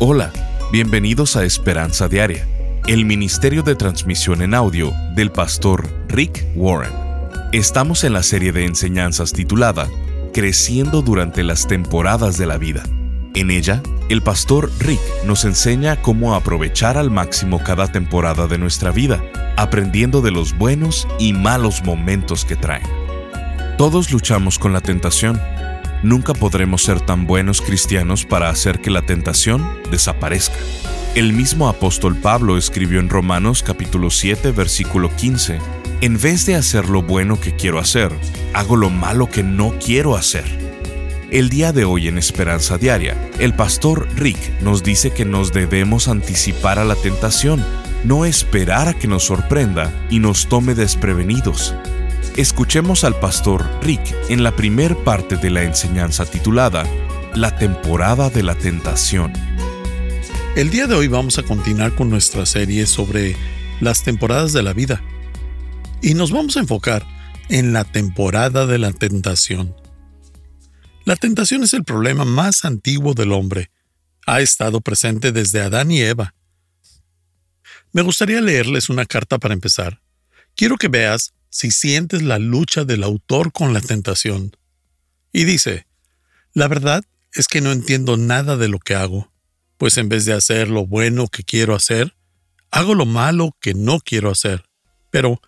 Hola, bienvenidos a Esperanza Diaria, el ministerio de transmisión en audio del pastor Rick Warren. Estamos en la serie de enseñanzas titulada Creciendo durante las temporadas de la vida. En ella, el pastor Rick nos enseña cómo aprovechar al máximo cada temporada de nuestra vida, aprendiendo de los buenos y malos momentos que traen. Todos luchamos con la tentación nunca podremos ser tan buenos cristianos para hacer que la tentación desaparezca. El mismo apóstol Pablo escribió en Romanos capítulo 7 versículo 15, En vez de hacer lo bueno que quiero hacer, hago lo malo que no quiero hacer. El día de hoy en Esperanza Diaria, el pastor Rick nos dice que nos debemos anticipar a la tentación, no esperar a que nos sorprenda y nos tome desprevenidos. Escuchemos al pastor Rick en la primer parte de la enseñanza titulada La temporada de la tentación. El día de hoy vamos a continuar con nuestra serie sobre las temporadas de la vida y nos vamos a enfocar en la temporada de la tentación. La tentación es el problema más antiguo del hombre. Ha estado presente desde Adán y Eva. Me gustaría leerles una carta para empezar. Quiero que veas si sientes la lucha del autor con la tentación. Y dice, la verdad es que no entiendo nada de lo que hago, pues en vez de hacer lo bueno que quiero hacer, hago lo malo que no quiero hacer. Pero,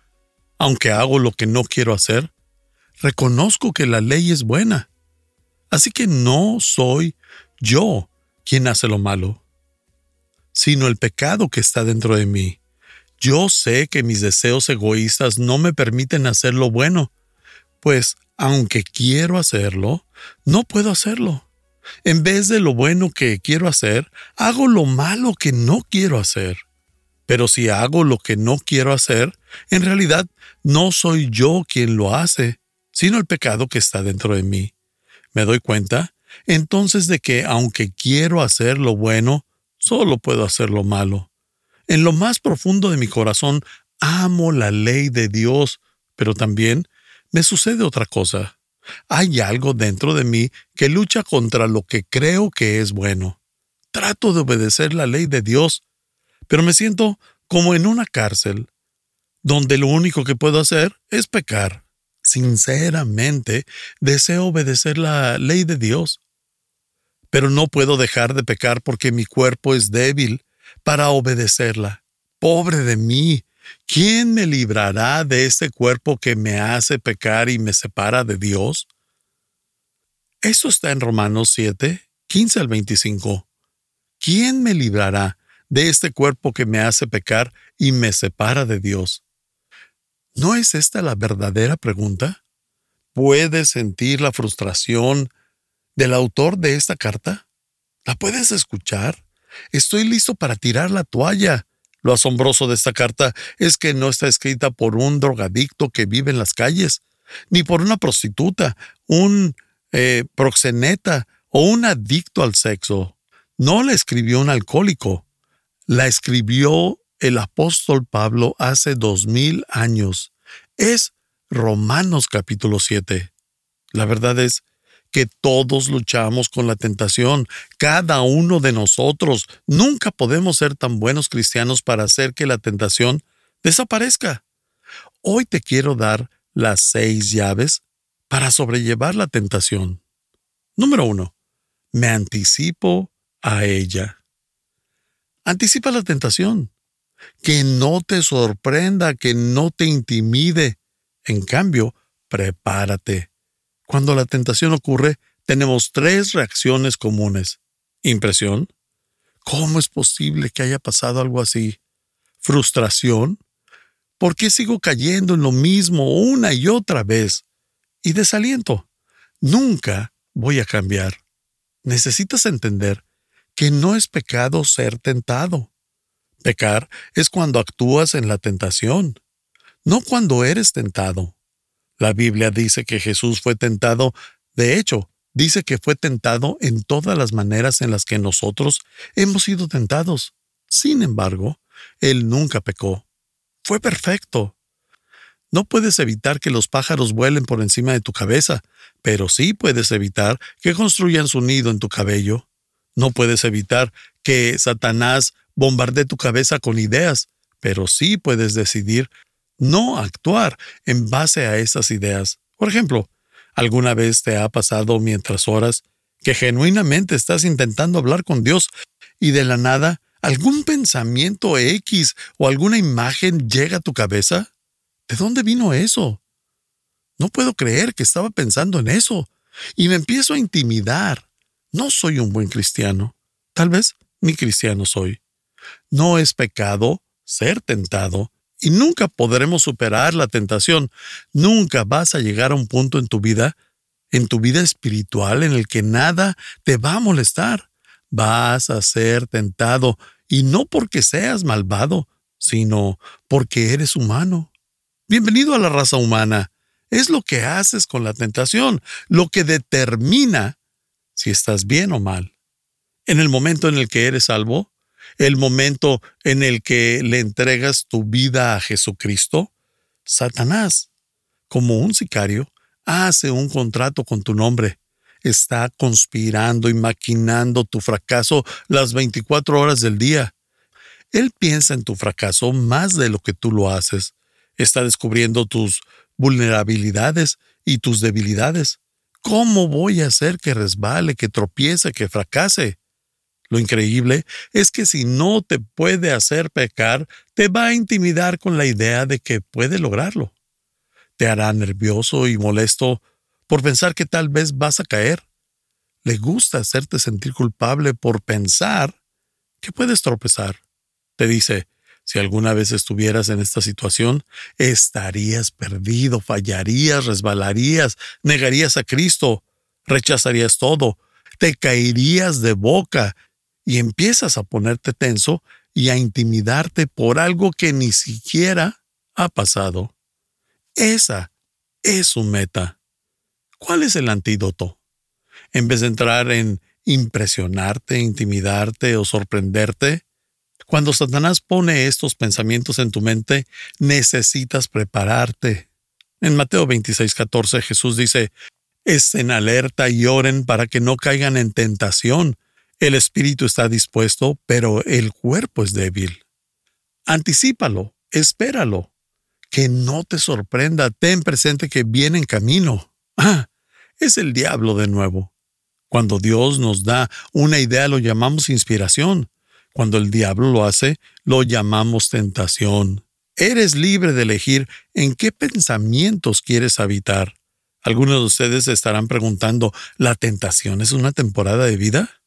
aunque hago lo que no quiero hacer, reconozco que la ley es buena. Así que no soy yo quien hace lo malo, sino el pecado que está dentro de mí. Yo sé que mis deseos egoístas no me permiten hacer lo bueno, pues aunque quiero hacerlo, no puedo hacerlo. En vez de lo bueno que quiero hacer, hago lo malo que no quiero hacer. Pero si hago lo que no quiero hacer, en realidad no soy yo quien lo hace, sino el pecado que está dentro de mí. Me doy cuenta entonces de que aunque quiero hacer lo bueno, solo puedo hacer lo malo. En lo más profundo de mi corazón amo la ley de Dios, pero también me sucede otra cosa. Hay algo dentro de mí que lucha contra lo que creo que es bueno. Trato de obedecer la ley de Dios, pero me siento como en una cárcel, donde lo único que puedo hacer es pecar. Sinceramente, deseo obedecer la ley de Dios, pero no puedo dejar de pecar porque mi cuerpo es débil para obedecerla. Pobre de mí, ¿quién me librará de este cuerpo que me hace pecar y me separa de Dios? Eso está en Romanos 7, 15 al 25. ¿Quién me librará de este cuerpo que me hace pecar y me separa de Dios? ¿No es esta la verdadera pregunta? ¿Puedes sentir la frustración del autor de esta carta? ¿La puedes escuchar? Estoy listo para tirar la toalla. Lo asombroso de esta carta es que no está escrita por un drogadicto que vive en las calles, ni por una prostituta, un eh, proxeneta o un adicto al sexo. No la escribió un alcohólico. La escribió el apóstol Pablo hace dos mil años. Es Romanos capítulo 7. La verdad es que todos luchamos con la tentación, cada uno de nosotros. Nunca podemos ser tan buenos cristianos para hacer que la tentación desaparezca. Hoy te quiero dar las seis llaves para sobrellevar la tentación. Número uno, me anticipo a ella. Anticipa la tentación. Que no te sorprenda, que no te intimide. En cambio, prepárate cuando la tentación ocurre, tenemos tres reacciones comunes. Impresión. ¿Cómo es posible que haya pasado algo así? Frustración. ¿Por qué sigo cayendo en lo mismo una y otra vez? Y desaliento. Nunca voy a cambiar. Necesitas entender que no es pecado ser tentado. Pecar es cuando actúas en la tentación, no cuando eres tentado. La Biblia dice que Jesús fue tentado, de hecho, dice que fue tentado en todas las maneras en las que nosotros hemos sido tentados. Sin embargo, Él nunca pecó. Fue perfecto. No puedes evitar que los pájaros vuelen por encima de tu cabeza, pero sí puedes evitar que construyan su nido en tu cabello. No puedes evitar que Satanás bombardee tu cabeza con ideas, pero sí puedes decidir no actuar en base a esas ideas. Por ejemplo, ¿alguna vez te ha pasado mientras oras que genuinamente estás intentando hablar con Dios y de la nada algún pensamiento X o alguna imagen llega a tu cabeza? ¿De dónde vino eso? No puedo creer que estaba pensando en eso y me empiezo a intimidar. No soy un buen cristiano. Tal vez ni cristiano soy. No es pecado ser tentado y nunca podremos superar la tentación. Nunca vas a llegar a un punto en tu vida, en tu vida espiritual, en el que nada te va a molestar. Vas a ser tentado y no porque seas malvado, sino porque eres humano. Bienvenido a la raza humana. Es lo que haces con la tentación, lo que determina si estás bien o mal. En el momento en el que eres salvo, el momento en el que le entregas tu vida a Jesucristo, Satanás, como un sicario, hace un contrato con tu nombre. Está conspirando y maquinando tu fracaso las 24 horas del día. Él piensa en tu fracaso más de lo que tú lo haces. Está descubriendo tus vulnerabilidades y tus debilidades. ¿Cómo voy a hacer que resbale, que tropiece, que fracase? Lo increíble es que si no te puede hacer pecar, te va a intimidar con la idea de que puede lograrlo. Te hará nervioso y molesto por pensar que tal vez vas a caer. Le gusta hacerte sentir culpable por pensar que puedes tropezar. Te dice, si alguna vez estuvieras en esta situación, estarías perdido, fallarías, resbalarías, negarías a Cristo, rechazarías todo, te caerías de boca y empiezas a ponerte tenso y a intimidarte por algo que ni siquiera ha pasado. Esa es su meta. ¿Cuál es el antídoto? En vez de entrar en impresionarte, intimidarte o sorprenderte, cuando Satanás pone estos pensamientos en tu mente, necesitas prepararte. En Mateo 26, 14 Jesús dice, Estén alerta y oren para que no caigan en tentación. El espíritu está dispuesto, pero el cuerpo es débil. Anticípalo, espéralo. Que no te sorprenda, ten presente que viene en camino. Ah, es el diablo de nuevo. Cuando Dios nos da una idea lo llamamos inspiración. Cuando el diablo lo hace, lo llamamos tentación. Eres libre de elegir en qué pensamientos quieres habitar. Algunos de ustedes estarán preguntando, ¿la tentación es una temporada de vida?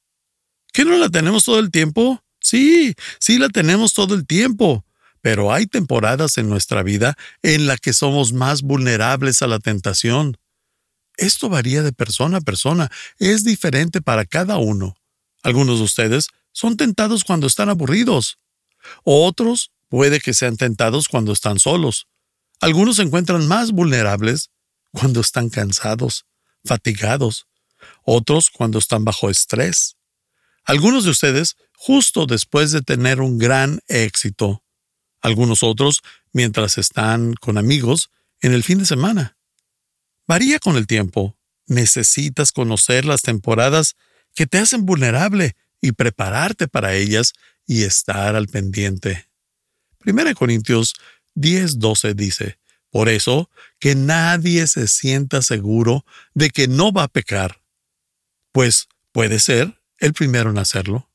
¿Que no la tenemos todo el tiempo? Sí, sí la tenemos todo el tiempo, pero hay temporadas en nuestra vida en la que somos más vulnerables a la tentación. Esto varía de persona a persona, es diferente para cada uno. Algunos de ustedes son tentados cuando están aburridos. Otros puede que sean tentados cuando están solos. Algunos se encuentran más vulnerables cuando están cansados, fatigados. Otros cuando están bajo estrés. Algunos de ustedes justo después de tener un gran éxito. Algunos otros mientras están con amigos en el fin de semana. Varía con el tiempo. Necesitas conocer las temporadas que te hacen vulnerable y prepararte para ellas y estar al pendiente. 1 Corintios 10:12 dice, Por eso, que nadie se sienta seguro de que no va a pecar, pues puede ser el primero en hacerlo.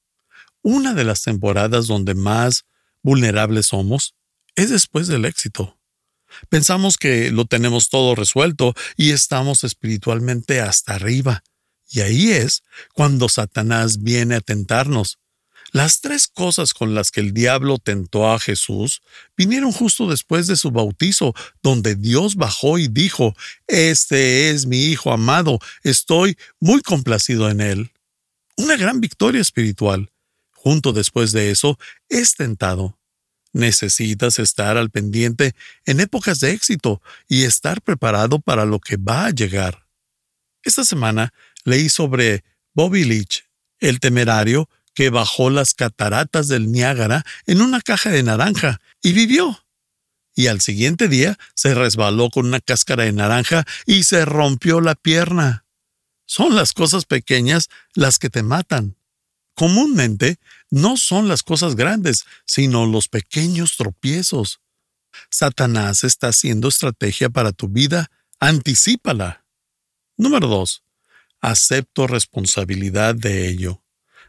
Una de las temporadas donde más vulnerables somos es después del éxito. Pensamos que lo tenemos todo resuelto y estamos espiritualmente hasta arriba, y ahí es cuando Satanás viene a tentarnos. Las tres cosas con las que el diablo tentó a Jesús vinieron justo después de su bautizo, donde Dios bajó y dijo, Este es mi Hijo amado, estoy muy complacido en él. Una gran victoria espiritual. Junto después de eso, es tentado. Necesitas estar al pendiente en épocas de éxito y estar preparado para lo que va a llegar. Esta semana leí sobre Bobby Leach, el temerario que bajó las cataratas del Niágara en una caja de naranja y vivió. Y al siguiente día se resbaló con una cáscara de naranja y se rompió la pierna. Son las cosas pequeñas las que te matan. Comúnmente no son las cosas grandes, sino los pequeños tropiezos. Satanás está haciendo estrategia para tu vida, anticípala. Número 2. Acepto responsabilidad de ello.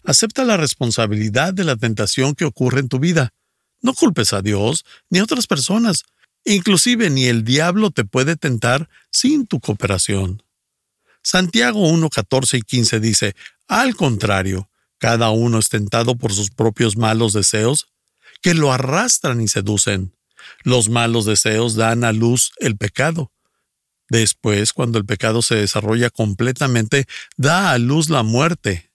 Acepta la responsabilidad de la tentación que ocurre en tu vida. No culpes a Dios ni a otras personas. Inclusive ni el diablo te puede tentar sin tu cooperación. Santiago 1, 14 y 15 dice, al contrario, cada uno es tentado por sus propios malos deseos, que lo arrastran y seducen. Los malos deseos dan a luz el pecado. Después, cuando el pecado se desarrolla completamente, da a luz la muerte.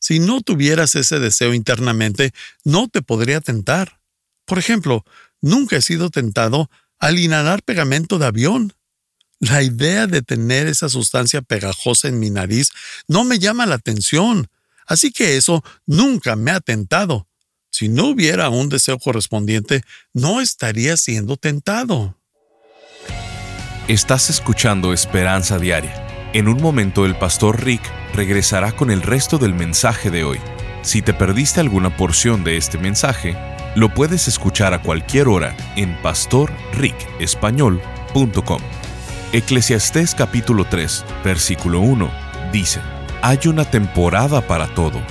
Si no tuvieras ese deseo internamente, no te podría tentar. Por ejemplo, nunca he sido tentado al inhalar pegamento de avión. La idea de tener esa sustancia pegajosa en mi nariz no me llama la atención, así que eso nunca me ha tentado. Si no hubiera un deseo correspondiente, no estaría siendo tentado. Estás escuchando Esperanza Diaria. En un momento el pastor Rick regresará con el resto del mensaje de hoy. Si te perdiste alguna porción de este mensaje, lo puedes escuchar a cualquier hora en pastorricespañol.com. Eclesiastés capítulo 3, versículo 1 dice, Hay una temporada para todo,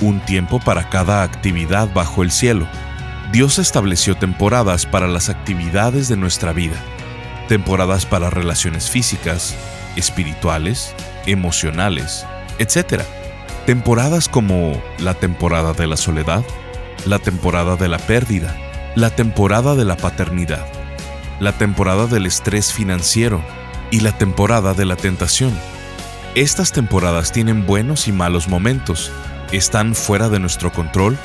un tiempo para cada actividad bajo el cielo. Dios estableció temporadas para las actividades de nuestra vida, temporadas para relaciones físicas, espirituales, emocionales, etc. Temporadas como la temporada de la soledad, la temporada de la pérdida, la temporada de la paternidad, la temporada del estrés financiero, y la temporada de la tentación. Estas temporadas tienen buenos y malos momentos, están fuera de nuestro control,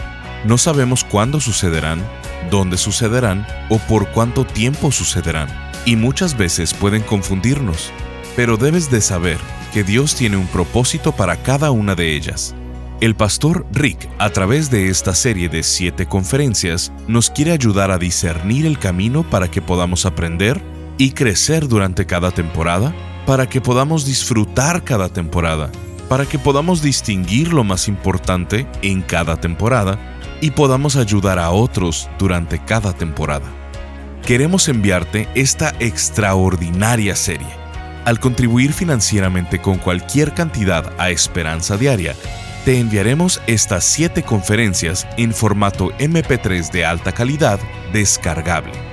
no sabemos cuándo sucederán, dónde sucederán o por cuánto tiempo sucederán, y muchas veces pueden confundirnos, pero debes de saber que Dios tiene un propósito para cada una de ellas. El pastor Rick, a través de esta serie de siete conferencias, nos quiere ayudar a discernir el camino para que podamos aprender y crecer durante cada temporada para que podamos disfrutar cada temporada, para que podamos distinguir lo más importante en cada temporada y podamos ayudar a otros durante cada temporada. Queremos enviarte esta extraordinaria serie. Al contribuir financieramente con cualquier cantidad a Esperanza Diaria, te enviaremos estas 7 conferencias en formato MP3 de alta calidad descargable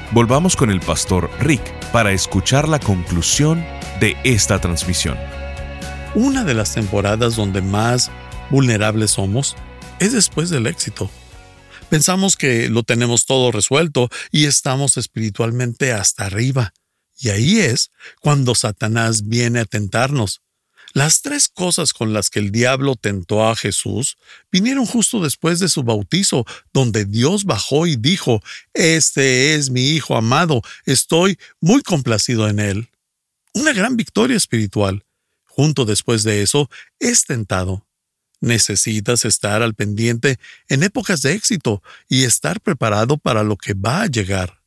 Volvamos con el pastor Rick para escuchar la conclusión de esta transmisión. Una de las temporadas donde más vulnerables somos es después del éxito. Pensamos que lo tenemos todo resuelto y estamos espiritualmente hasta arriba. Y ahí es cuando Satanás viene a tentarnos. Las tres cosas con las que el diablo tentó a Jesús vinieron justo después de su bautizo, donde Dios bajó y dijo, Este es mi Hijo amado, estoy muy complacido en él. Una gran victoria espiritual. Junto después de eso, es tentado. Necesitas estar al pendiente en épocas de éxito y estar preparado para lo que va a llegar.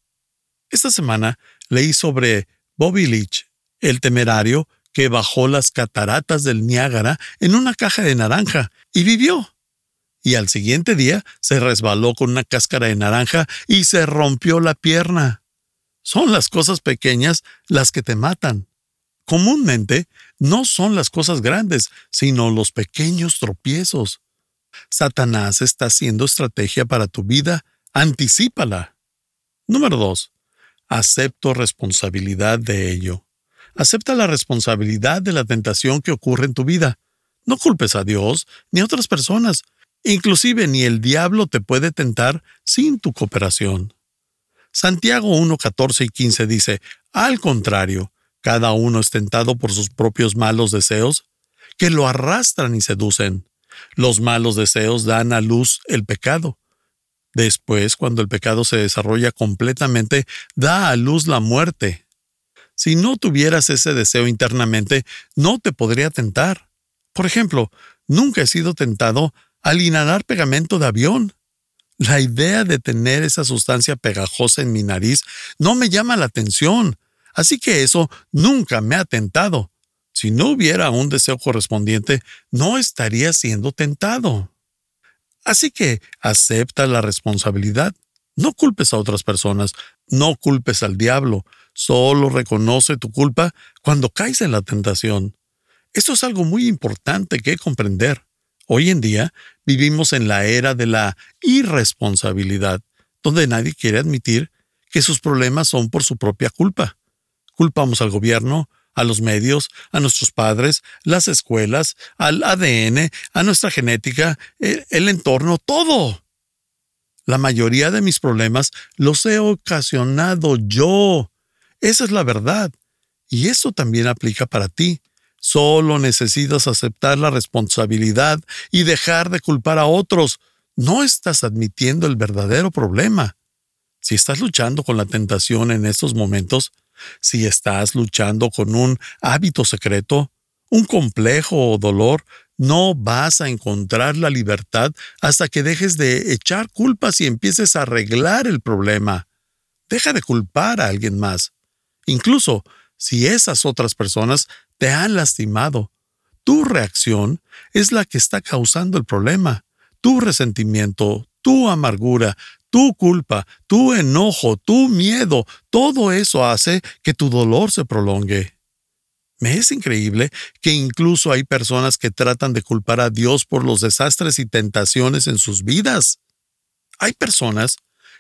Esta semana leí sobre Bobby Leach, el temerario que bajó las cataratas del Niágara en una caja de naranja y vivió. Y al siguiente día se resbaló con una cáscara de naranja y se rompió la pierna. Son las cosas pequeñas las que te matan. Comúnmente no son las cosas grandes, sino los pequeños tropiezos. Satanás está haciendo estrategia para tu vida, anticípala. Número 2. Acepto responsabilidad de ello. Acepta la responsabilidad de la tentación que ocurre en tu vida. No culpes a Dios ni a otras personas. Inclusive ni el diablo te puede tentar sin tu cooperación. Santiago 1, 14 y 15 dice, al contrario, cada uno es tentado por sus propios malos deseos, que lo arrastran y seducen. Los malos deseos dan a luz el pecado. Después, cuando el pecado se desarrolla completamente, da a luz la muerte. Si no tuvieras ese deseo internamente, no te podría tentar. Por ejemplo, nunca he sido tentado al inhalar pegamento de avión. La idea de tener esa sustancia pegajosa en mi nariz no me llama la atención, así que eso nunca me ha tentado. Si no hubiera un deseo correspondiente, no estaría siendo tentado. Así que acepta la responsabilidad. No culpes a otras personas, no culpes al diablo, solo reconoce tu culpa cuando caes en la tentación. Esto es algo muy importante que comprender. Hoy en día vivimos en la era de la irresponsabilidad, donde nadie quiere admitir que sus problemas son por su propia culpa. Culpamos al gobierno, a los medios, a nuestros padres, las escuelas, al ADN, a nuestra genética, el, entorno, todo. La mayoría de mis problemas los he ocasionado yo. Esa es la verdad. Y eso también aplica para ti. Solo necesitas aceptar la responsabilidad y dejar de culpar a otros. No estás admitiendo el verdadero problema. Si estás luchando con la tentación en estos momentos, si estás luchando con un hábito secreto, un complejo o dolor, no vas a encontrar la libertad hasta que dejes de echar culpas y empieces a arreglar el problema. Deja de culpar a alguien más. Incluso si esas otras personas te han lastimado. Tu reacción es la que está causando el problema. Tu resentimiento, tu amargura, tu culpa, tu enojo, tu miedo, todo eso hace que tu dolor se prolongue. Me es increíble que incluso hay personas que tratan de culpar a Dios por los desastres y tentaciones en sus vidas. Hay personas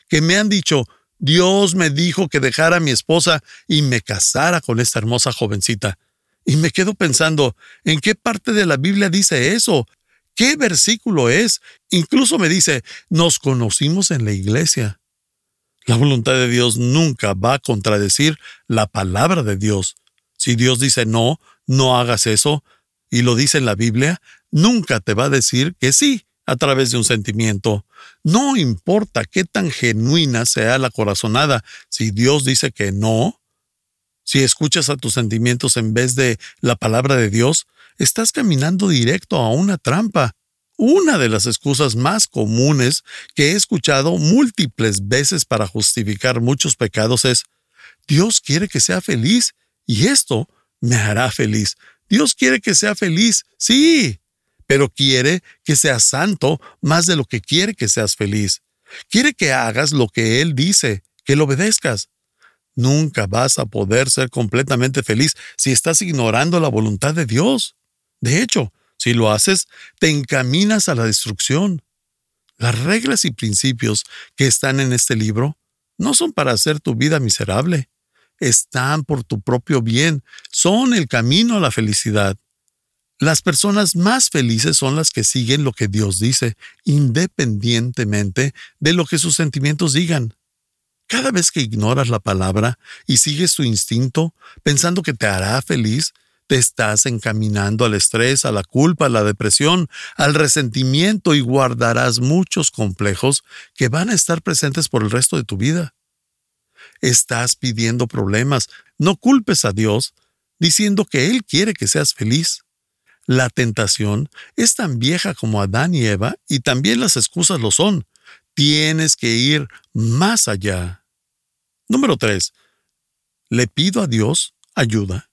que me han dicho, Dios me dijo que dejara a mi esposa y me casara con esta hermosa jovencita. Y me quedo pensando, ¿en qué parte de la Biblia dice eso? ¿Qué versículo es? Incluso me dice, nos conocimos en la iglesia. La voluntad de Dios nunca va a contradecir la palabra de Dios. Si Dios dice no, no hagas eso, y lo dice en la Biblia, nunca te va a decir que sí a través de un sentimiento. No importa qué tan genuina sea la corazonada, si Dios dice que no, si escuchas a tus sentimientos en vez de la palabra de Dios, estás caminando directo a una trampa. Una de las excusas más comunes que he escuchado múltiples veces para justificar muchos pecados es, Dios quiere que sea feliz y esto me hará feliz. Dios quiere que sea feliz, sí, pero quiere que seas santo más de lo que quiere que seas feliz. Quiere que hagas lo que Él dice, que lo obedezcas. Nunca vas a poder ser completamente feliz si estás ignorando la voluntad de Dios. De hecho, si lo haces, te encaminas a la destrucción. Las reglas y principios que están en este libro no son para hacer tu vida miserable. Están por tu propio bien, son el camino a la felicidad. Las personas más felices son las que siguen lo que Dios dice, independientemente de lo que sus sentimientos digan. Cada vez que ignoras la palabra y sigues tu instinto, pensando que te hará feliz, te estás encaminando al estrés, a la culpa, a la depresión, al resentimiento y guardarás muchos complejos que van a estar presentes por el resto de tu vida. Estás pidiendo problemas, no culpes a Dios diciendo que Él quiere que seas feliz. La tentación es tan vieja como Adán y Eva y también las excusas lo son. Tienes que ir más allá. Número 3. Le pido a Dios ayuda.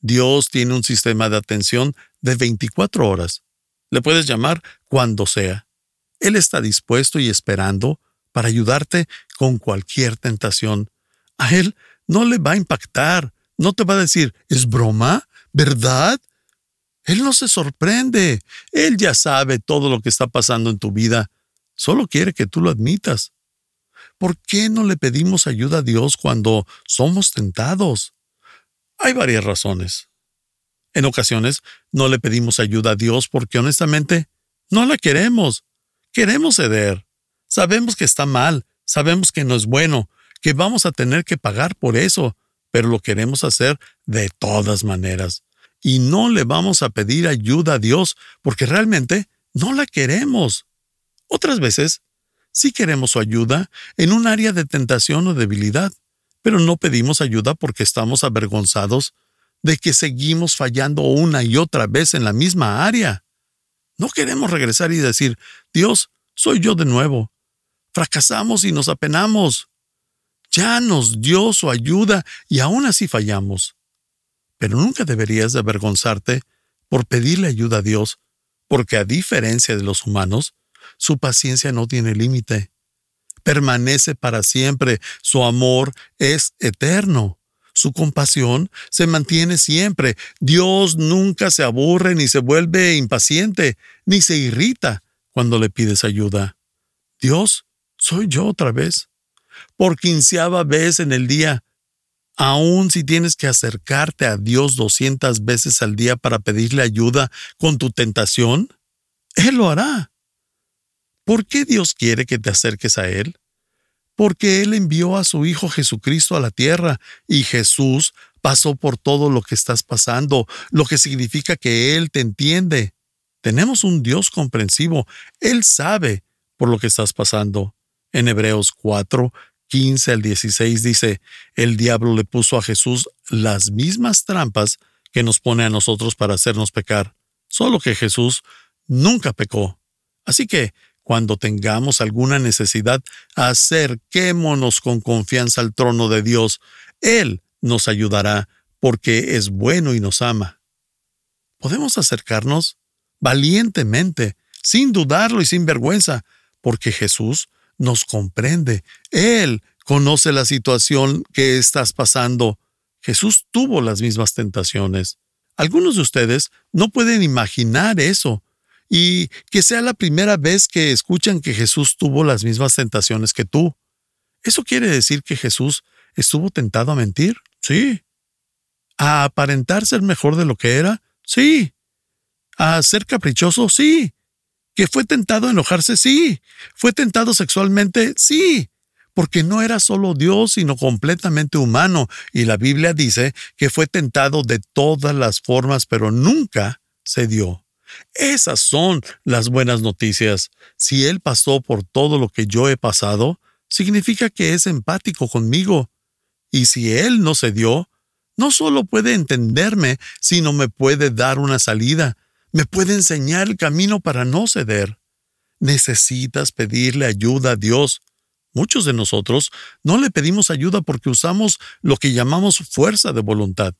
Dios tiene un sistema de atención de 24 horas. Le puedes llamar cuando sea. Él está dispuesto y esperando para ayudarte con cualquier tentación. A Él no le va a impactar, no te va a decir, ¿es broma? ¿Verdad? Él no se sorprende. Él ya sabe todo lo que está pasando en tu vida. Solo quiere que tú lo admitas. ¿Por qué no le pedimos ayuda a Dios cuando somos tentados? Hay varias razones. En ocasiones no le pedimos ayuda a Dios porque honestamente no la queremos. Queremos ceder. Sabemos que está mal, sabemos que no es bueno, que vamos a tener que pagar por eso, pero lo queremos hacer de todas maneras. Y no le vamos a pedir ayuda a Dios porque realmente no la queremos. Otras veces, sí queremos su ayuda en un área de tentación o debilidad, pero no pedimos ayuda porque estamos avergonzados de que seguimos fallando una y otra vez en la misma área. No queremos regresar y decir, Dios, soy yo de nuevo. Fracasamos y nos apenamos. Ya nos dio su ayuda y aún así fallamos. Pero nunca deberías de avergonzarte por pedirle ayuda a Dios, porque a diferencia de los humanos, su paciencia no tiene límite. Permanece para siempre, su amor es eterno. Su compasión se mantiene siempre. Dios nunca se aburre ni se vuelve impaciente, ni se irrita cuando le pides ayuda. Dios, soy yo otra vez. Por quinceava vez en el día, aun si tienes que acercarte a Dios doscientas veces al día para pedirle ayuda con tu tentación, Él lo hará. ¿Por qué Dios quiere que te acerques a Él? porque Él envió a su Hijo Jesucristo a la tierra y Jesús pasó por todo lo que estás pasando, lo que significa que Él te entiende. Tenemos un Dios comprensivo. Él sabe por lo que estás pasando. En Hebreos 4, 15 al 16 dice, el diablo le puso a Jesús las mismas trampas que nos pone a nosotros para hacernos pecar, solo que Jesús nunca pecó. Así que cuando tengamos alguna necesidad, acerquémonos con confianza al trono de Dios. Él nos ayudará porque es bueno y nos ama. Podemos acercarnos valientemente, sin dudarlo y sin vergüenza, porque Jesús nos comprende. Él conoce la situación que estás pasando. Jesús tuvo las mismas tentaciones. Algunos de ustedes no pueden imaginar eso, y que sea la primera vez que escuchan que Jesús tuvo las mismas tentaciones que tú. ¿Eso quiere decir que Jesús estuvo tentado a mentir? Sí. ¿A aparentar ser mejor de lo que era? Sí. ¿A ser caprichoso? Sí. ¿Que fue tentado a enojarse? Sí. ¿Fue tentado sexualmente? Sí. Porque no era solo Dios, sino completamente humano, y la Biblia dice que fue tentado de todas las formas, pero nunca se dio. Esas son las buenas noticias. Si Él pasó por todo lo que yo he pasado, significa que es empático conmigo. Y si Él no se dio, no solo puede entenderme, sino me puede dar una salida, me puede enseñar el camino para no ceder. Necesitas pedirle ayuda a Dios. Muchos de nosotros no le pedimos ayuda porque usamos lo que llamamos fuerza de voluntad.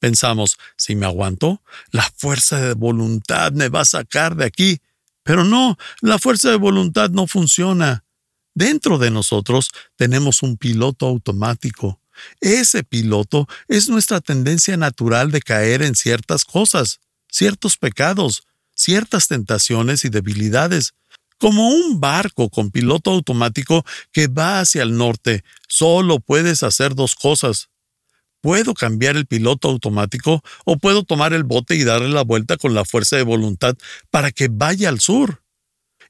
Pensamos, si me aguanto, la fuerza de voluntad me va a sacar de aquí. Pero no, la fuerza de voluntad no funciona. Dentro de nosotros tenemos un piloto automático. Ese piloto es nuestra tendencia natural de caer en ciertas cosas, ciertos pecados, ciertas tentaciones y debilidades. Como un barco con piloto automático que va hacia el norte, solo puedes hacer dos cosas, Puedo cambiar el piloto automático o puedo tomar el bote y darle la vuelta con la fuerza de voluntad para que vaya al sur.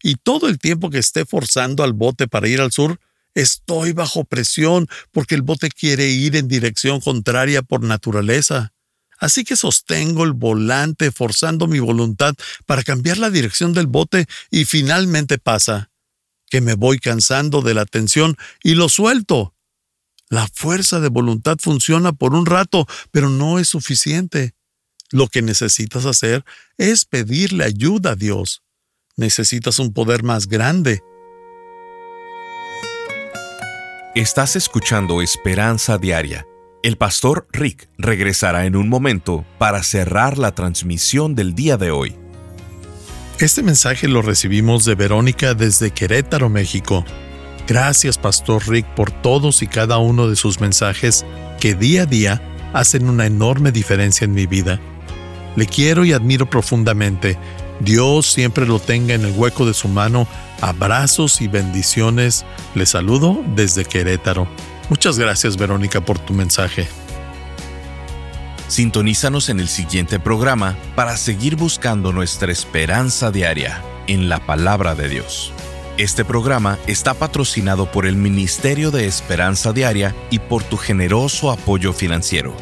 Y todo el tiempo que esté forzando al bote para ir al sur, estoy bajo presión porque el bote quiere ir en dirección contraria por naturaleza. Así que sostengo el volante forzando mi voluntad para cambiar la dirección del bote y finalmente pasa que me voy cansando de la tensión y lo suelto la fuerza de voluntad funciona por un rato, pero no es suficiente. Lo que necesitas hacer es pedirle ayuda a Dios. Necesitas un poder más grande. Estás escuchando Esperanza Diaria. El pastor Rick regresará en un momento para cerrar la transmisión del día de hoy. Este mensaje lo recibimos de Verónica desde Querétaro, México. Gracias, Pastor Rick, por todos y cada uno de sus mensajes que día a día hacen una enorme diferencia en mi vida. Le quiero y admiro profundamente. Dios siempre lo tenga en el hueco de su mano. Abrazos y bendiciones. Le saludo desde Querétaro. Muchas gracias, Verónica, por tu mensaje. Sintonízanos en el siguiente programa para seguir buscando nuestra esperanza diaria en la palabra de Dios. Este programa está patrocinado por el Ministerio de Esperanza Diaria y por tu generoso apoyo financiero.